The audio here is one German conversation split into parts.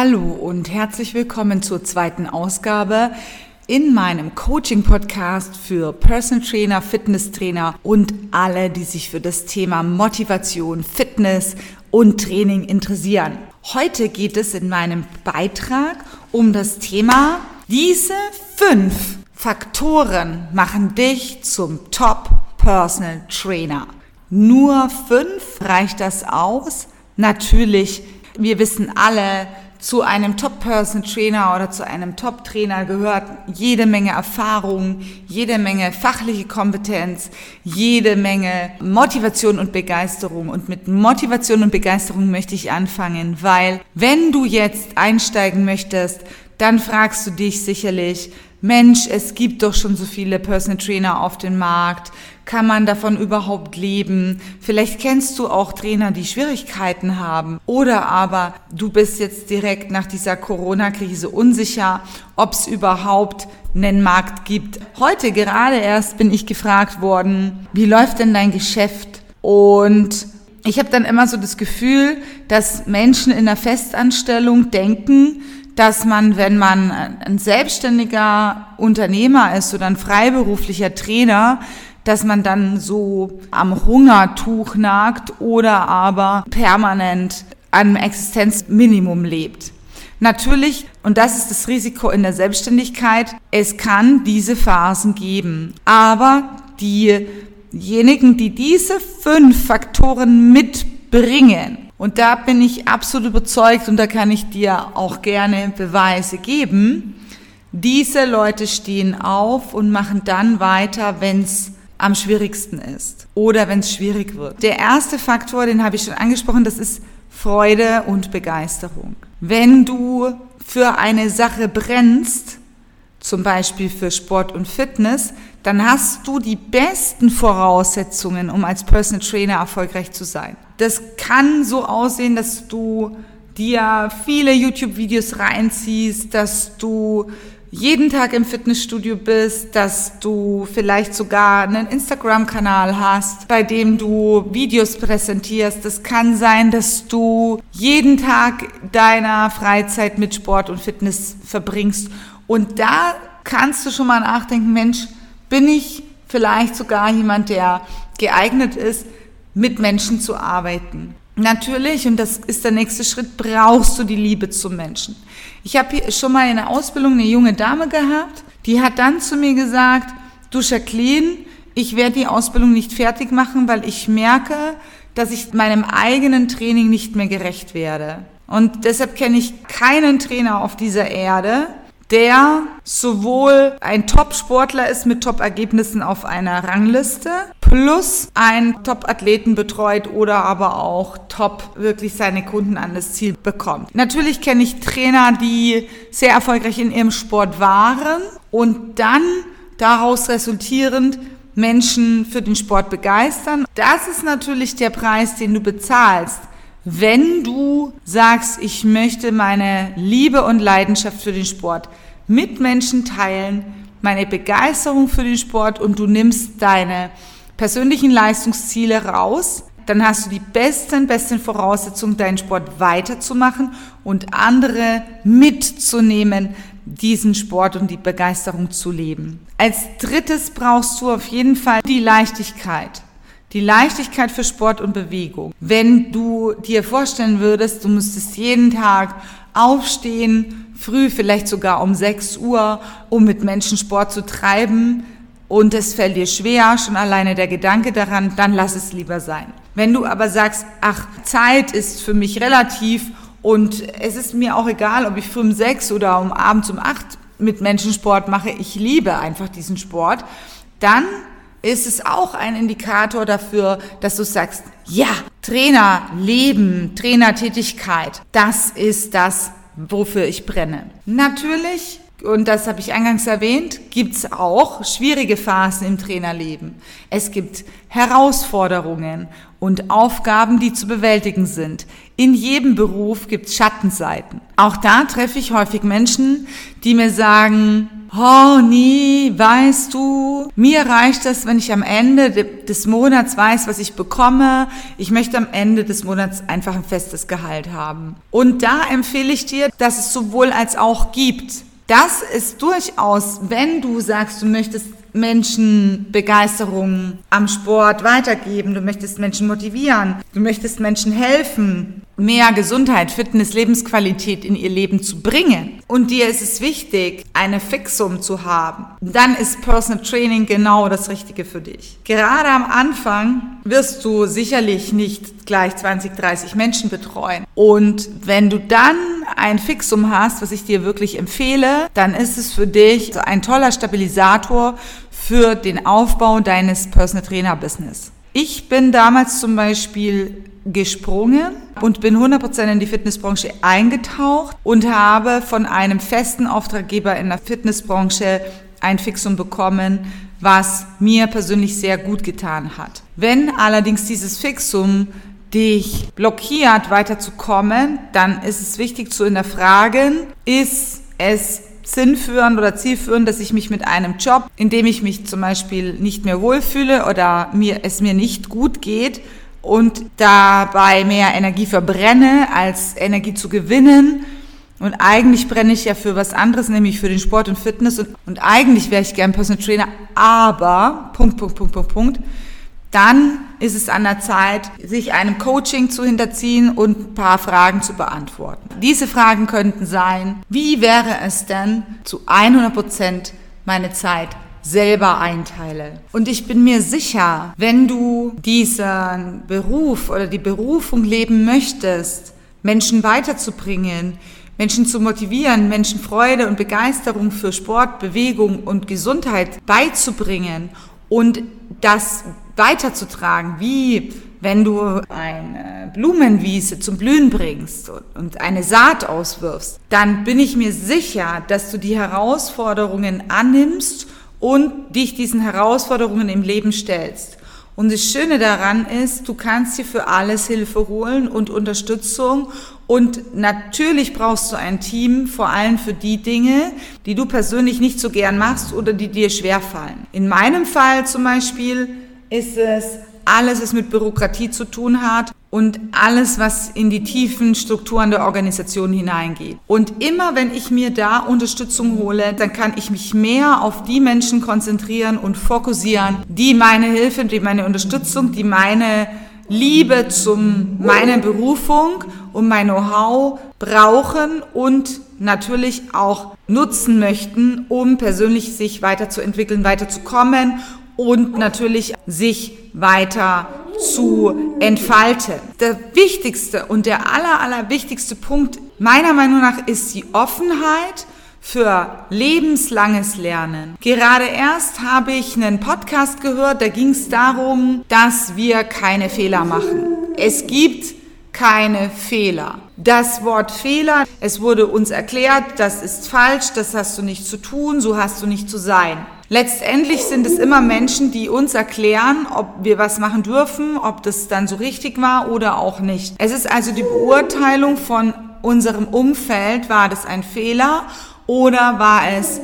Hallo und herzlich willkommen zur zweiten Ausgabe in meinem Coaching-Podcast für Personal Trainer, Fitnesstrainer und alle, die sich für das Thema Motivation, Fitness und Training interessieren. Heute geht es in meinem Beitrag um das Thema, diese fünf Faktoren machen dich zum Top Personal Trainer. Nur fünf reicht das aus? Natürlich, wir wissen alle, zu einem Top-Person-Trainer oder zu einem Top-Trainer gehört jede Menge Erfahrung, jede Menge fachliche Kompetenz, jede Menge Motivation und Begeisterung. Und mit Motivation und Begeisterung möchte ich anfangen, weil wenn du jetzt einsteigen möchtest, dann fragst du dich sicherlich, Mensch, es gibt doch schon so viele Personal Trainer auf dem Markt. Kann man davon überhaupt leben? Vielleicht kennst du auch Trainer, die Schwierigkeiten haben. Oder aber du bist jetzt direkt nach dieser Corona-Krise unsicher, ob es überhaupt einen Markt gibt. Heute gerade erst bin ich gefragt worden, wie läuft denn dein Geschäft? Und ich habe dann immer so das Gefühl, dass Menschen in der Festanstellung denken, dass man, wenn man ein selbstständiger Unternehmer ist oder ein freiberuflicher Trainer, dass man dann so am Hungertuch nagt oder aber permanent am Existenzminimum lebt. Natürlich, und das ist das Risiko in der Selbstständigkeit, es kann diese Phasen geben. Aber diejenigen, die diese fünf Faktoren mitbringen, und da bin ich absolut überzeugt und da kann ich dir auch gerne Beweise geben. Diese Leute stehen auf und machen dann weiter, wenn es am schwierigsten ist oder wenn es schwierig wird. Der erste Faktor, den habe ich schon angesprochen, das ist Freude und Begeisterung. Wenn du für eine Sache brennst, zum Beispiel für Sport und Fitness, dann hast du die besten Voraussetzungen, um als Personal Trainer erfolgreich zu sein. Das kann so aussehen, dass du dir viele YouTube-Videos reinziehst, dass du jeden Tag im Fitnessstudio bist, dass du vielleicht sogar einen Instagram-Kanal hast, bei dem du Videos präsentierst. Es kann sein, dass du jeden Tag deiner Freizeit mit Sport und Fitness verbringst. Und da kannst du schon mal nachdenken, Mensch, bin ich vielleicht sogar jemand, der geeignet ist, mit Menschen zu arbeiten. Natürlich, und das ist der nächste Schritt, brauchst du die Liebe zum Menschen. Ich habe schon mal in der Ausbildung eine junge Dame gehabt, die hat dann zu mir gesagt, du Jacqueline, ich werde die Ausbildung nicht fertig machen, weil ich merke, dass ich meinem eigenen Training nicht mehr gerecht werde. Und deshalb kenne ich keinen Trainer auf dieser Erde, der sowohl ein Top-Sportler ist mit Top-Ergebnissen auf einer Rangliste, plus ein Top-Athleten betreut oder aber auch top wirklich seine Kunden an das Ziel bekommt. Natürlich kenne ich Trainer, die sehr erfolgreich in ihrem Sport waren und dann daraus resultierend Menschen für den Sport begeistern. Das ist natürlich der Preis, den du bezahlst. Wenn du sagst, ich möchte meine Liebe und Leidenschaft für den Sport mit Menschen teilen, meine Begeisterung für den Sport und du nimmst deine persönlichen Leistungsziele raus, dann hast du die besten, besten Voraussetzungen, deinen Sport weiterzumachen und andere mitzunehmen, diesen Sport und die Begeisterung zu leben. Als drittes brauchst du auf jeden Fall die Leichtigkeit. Die Leichtigkeit für Sport und Bewegung. Wenn du dir vorstellen würdest, du müsstest jeden Tag aufstehen, früh vielleicht sogar um 6 Uhr, um mit Menschen Sport zu treiben, und es fällt dir schwer, schon alleine der Gedanke daran, dann lass es lieber sein. Wenn du aber sagst, ach, Zeit ist für mich relativ und es ist mir auch egal, ob ich früh um sechs oder um abends um acht mit Menschen Sport mache, ich liebe einfach diesen Sport, dann ist es auch ein Indikator dafür, dass du sagst, ja, Trainer, Leben, Trainertätigkeit, das ist das, wofür ich brenne. Natürlich, und das habe ich eingangs erwähnt, gibt es auch schwierige Phasen im Trainerleben. Es gibt Herausforderungen und Aufgaben, die zu bewältigen sind. In jedem Beruf gibt es Schattenseiten. Auch da treffe ich häufig Menschen, die mir sagen, oh nee, weißt du, mir reicht es, wenn ich am Ende des Monats weiß, was ich bekomme. Ich möchte am Ende des Monats einfach ein festes Gehalt haben. Und da empfehle ich dir, dass es sowohl als auch gibt. Das ist durchaus, wenn du sagst, du möchtest Menschen Begeisterung am Sport weitergeben, du möchtest Menschen motivieren, du möchtest Menschen helfen, mehr Gesundheit, Fitness, Lebensqualität in ihr Leben zu bringen. Und dir ist es wichtig, eine Fixum zu haben. Dann ist Personal Training genau das Richtige für dich. Gerade am Anfang wirst du sicherlich nicht gleich 20, 30 Menschen betreuen. Und wenn du dann ein Fixum hast, was ich dir wirklich empfehle, dann ist es für dich ein toller Stabilisator für den Aufbau deines Personal Trainer Business. Ich bin damals zum Beispiel gesprungen und bin 100% in die Fitnessbranche eingetaucht und habe von einem festen Auftraggeber in der Fitnessbranche ein Fixum bekommen, was mir persönlich sehr gut getan hat. Wenn allerdings dieses Fixum dich blockiert, weiterzukommen, dann ist es wichtig zu hinterfragen, ist es sinnführend oder zielführend, dass ich mich mit einem Job, in dem ich mich zum Beispiel nicht mehr wohlfühle oder mir, es mir nicht gut geht und dabei mehr Energie verbrenne, als Energie zu gewinnen. Und eigentlich brenne ich ja für was anderes, nämlich für den Sport und Fitness. Und, und eigentlich wäre ich gern Personal Trainer, aber, Punkt, Punkt, Punkt, Punkt, Punkt dann ist es an der Zeit, sich einem Coaching zu hinterziehen und ein paar Fragen zu beantworten. Diese Fragen könnten sein, wie wäre es denn zu 100 Prozent meine Zeit selber einteile. Und ich bin mir sicher, wenn du diesen Beruf oder die Berufung leben möchtest, Menschen weiterzubringen, Menschen zu motivieren, Menschen Freude und Begeisterung für Sport, Bewegung und Gesundheit beizubringen und das weiterzutragen, wie wenn du eine Blumenwiese zum Blühen bringst und eine Saat auswirfst, dann bin ich mir sicher, dass du die Herausforderungen annimmst und dich diesen Herausforderungen im Leben stellst. Und das Schöne daran ist, du kannst dir für alles Hilfe holen und Unterstützung. Und natürlich brauchst du ein Team, vor allem für die Dinge, die du persönlich nicht so gern machst oder die dir schwerfallen. In meinem Fall zum Beispiel ist es alles, was mit Bürokratie zu tun hat und alles, was in die tiefen Strukturen der Organisation hineingeht. Und immer wenn ich mir da Unterstützung hole, dann kann ich mich mehr auf die Menschen konzentrieren und fokussieren, die meine Hilfe, die meine Unterstützung, die meine Liebe zum meiner Berufung und mein Know-how brauchen und natürlich auch nutzen möchten, um persönlich sich weiterzuentwickeln, weiterzukommen und natürlich sich weiter zu entfalten. Der wichtigste und der aller, aller wichtigste Punkt meiner Meinung nach ist die Offenheit für lebenslanges Lernen. Gerade erst habe ich einen Podcast gehört, da ging es darum, dass wir keine Fehler machen. Es gibt keine Fehler. Das Wort Fehler, es wurde uns erklärt, das ist falsch, das hast du nicht zu tun, so hast du nicht zu sein. Letztendlich sind es immer Menschen, die uns erklären, ob wir was machen dürfen, ob das dann so richtig war oder auch nicht. Es ist also die Beurteilung von unserem Umfeld, war das ein Fehler oder war es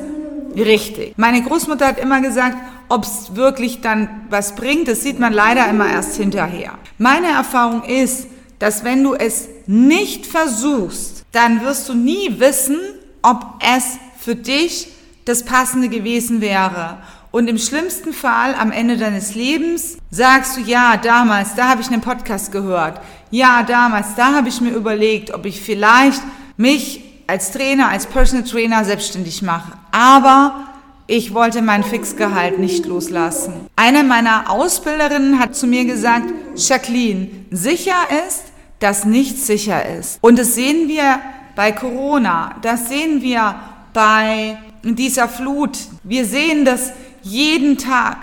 richtig. Meine Großmutter hat immer gesagt, ob es wirklich dann was bringt, das sieht man leider immer erst hinterher. Meine Erfahrung ist, dass wenn du es nicht versuchst, dann wirst du nie wissen, ob es für dich das Passende gewesen wäre. Und im schlimmsten Fall am Ende deines Lebens sagst du, ja, damals, da habe ich einen Podcast gehört. Ja, damals, da habe ich mir überlegt, ob ich vielleicht mich als Trainer, als Personal Trainer selbstständig mache. Aber ich wollte mein Fixgehalt nicht loslassen. Eine meiner Ausbilderinnen hat zu mir gesagt, Jacqueline, sicher ist, dass nichts sicher ist. Und das sehen wir bei Corona, das sehen wir bei dieser Flut. Wir sehen das jeden Tag.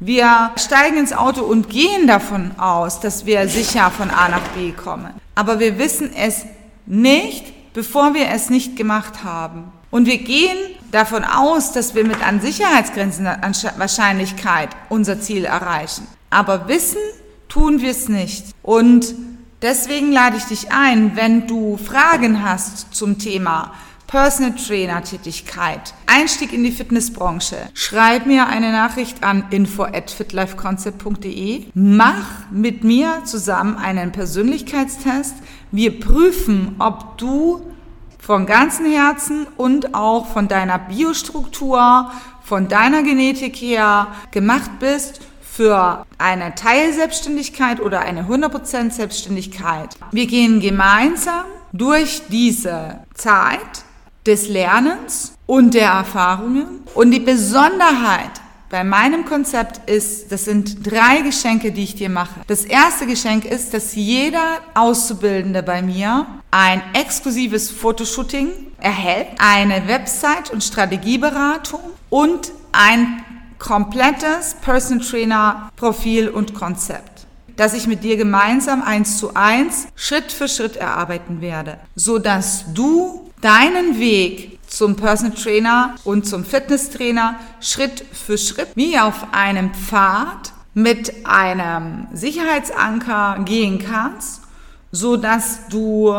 Wir steigen ins Auto und gehen davon aus, dass wir sicher von A nach B kommen. Aber wir wissen es nicht, bevor wir es nicht gemacht haben. Und wir gehen davon aus, dass wir mit an Sicherheitsgrenzen an Wahrscheinlichkeit unser Ziel erreichen. Aber wissen tun wir es nicht. Und deswegen lade ich dich ein, wenn du Fragen hast zum Thema Personal Trainer Tätigkeit, Einstieg in die Fitnessbranche, schreib mir eine Nachricht an info at fitlifeconcept.de. Mach mit mir zusammen einen Persönlichkeitstest. Wir prüfen, ob du von ganzem Herzen und auch von deiner Biostruktur, von deiner Genetik her gemacht bist für eine Teilselbstständigkeit oder eine 100% Selbstständigkeit. Wir gehen gemeinsam durch diese Zeit des Lernens und der Erfahrungen. Und die Besonderheit bei meinem Konzept ist, das sind drei Geschenke, die ich dir mache. Das erste Geschenk ist, dass jeder Auszubildende bei mir ein exklusives Fotoshooting erhält, eine Website- und Strategieberatung und ein komplettes Person Trainer Profil und Konzept das ich mit dir gemeinsam eins zu eins Schritt für Schritt erarbeiten werde, so dass du deinen Weg zum Personal Trainer und zum Fitnesstrainer Schritt für Schritt wie auf einem Pfad mit einem Sicherheitsanker gehen kannst, so dass du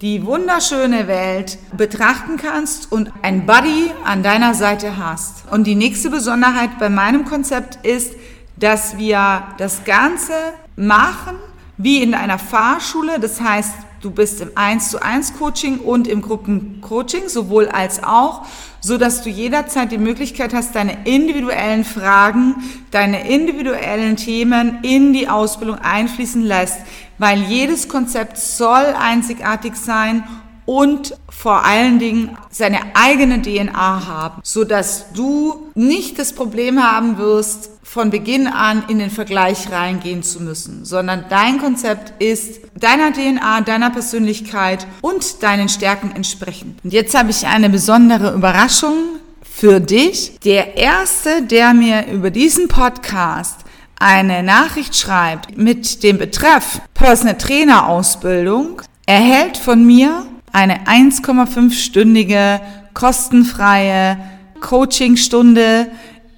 die wunderschöne Welt betrachten kannst und ein Buddy an deiner Seite hast. Und die nächste Besonderheit bei meinem Konzept ist, dass wir das Ganze machen wie in einer Fahrschule. Das heißt, du bist im 1 zu 1 Coaching und im Gruppencoaching, sowohl als auch, so dass du jederzeit die Möglichkeit hast, deine individuellen Fragen, deine individuellen Themen in die Ausbildung einfließen lässt, weil jedes Konzept soll einzigartig sein und vor allen Dingen seine eigene DNA haben, so dass du nicht das Problem haben wirst, von Beginn an in den Vergleich reingehen zu müssen, sondern dein Konzept ist deiner DNA, deiner Persönlichkeit und deinen Stärken entsprechend. Und jetzt habe ich eine besondere Überraschung für dich. Der erste, der mir über diesen Podcast eine Nachricht schreibt mit dem Betreff Personal Trainer Ausbildung, erhält von mir eine 1,5-stündige kostenfreie Coachingstunde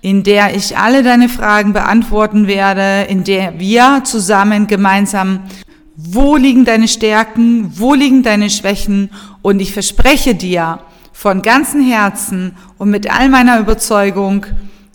in der ich alle deine Fragen beantworten werde, in der wir zusammen gemeinsam, wo liegen deine Stärken, wo liegen deine Schwächen und ich verspreche dir von ganzem Herzen und mit all meiner Überzeugung,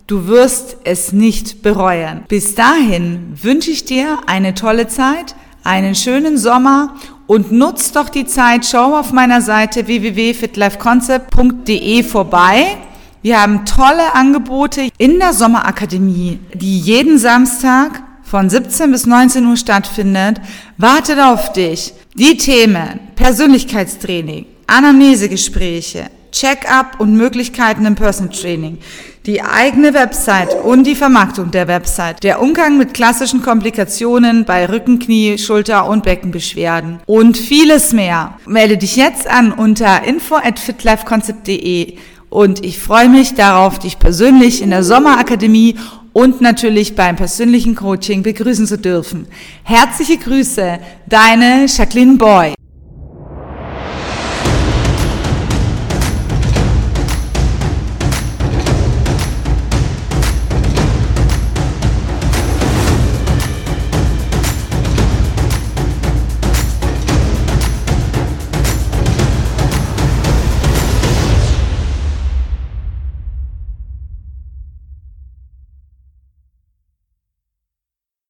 du wirst es nicht bereuen. Bis dahin wünsche ich dir eine tolle Zeit, einen schönen Sommer und nutz doch die Zeit, schau auf meiner Seite www.fitlifeconcept.de vorbei wir haben tolle Angebote in der Sommerakademie, die jeden Samstag von 17 bis 19 Uhr stattfindet. Wartet auf dich. Die Themen Persönlichkeitstraining, Anamnesegespräche, Check-up und Möglichkeiten im Personal Training, die eigene Website und die Vermarktung der Website, der Umgang mit klassischen Komplikationen bei Rücken, Knie, Schulter und Beckenbeschwerden und vieles mehr. Melde dich jetzt an unter info at fitlifeconcept.de und ich freue mich darauf, dich persönlich in der Sommerakademie und natürlich beim persönlichen Coaching begrüßen zu dürfen. Herzliche Grüße, deine Jacqueline Boy.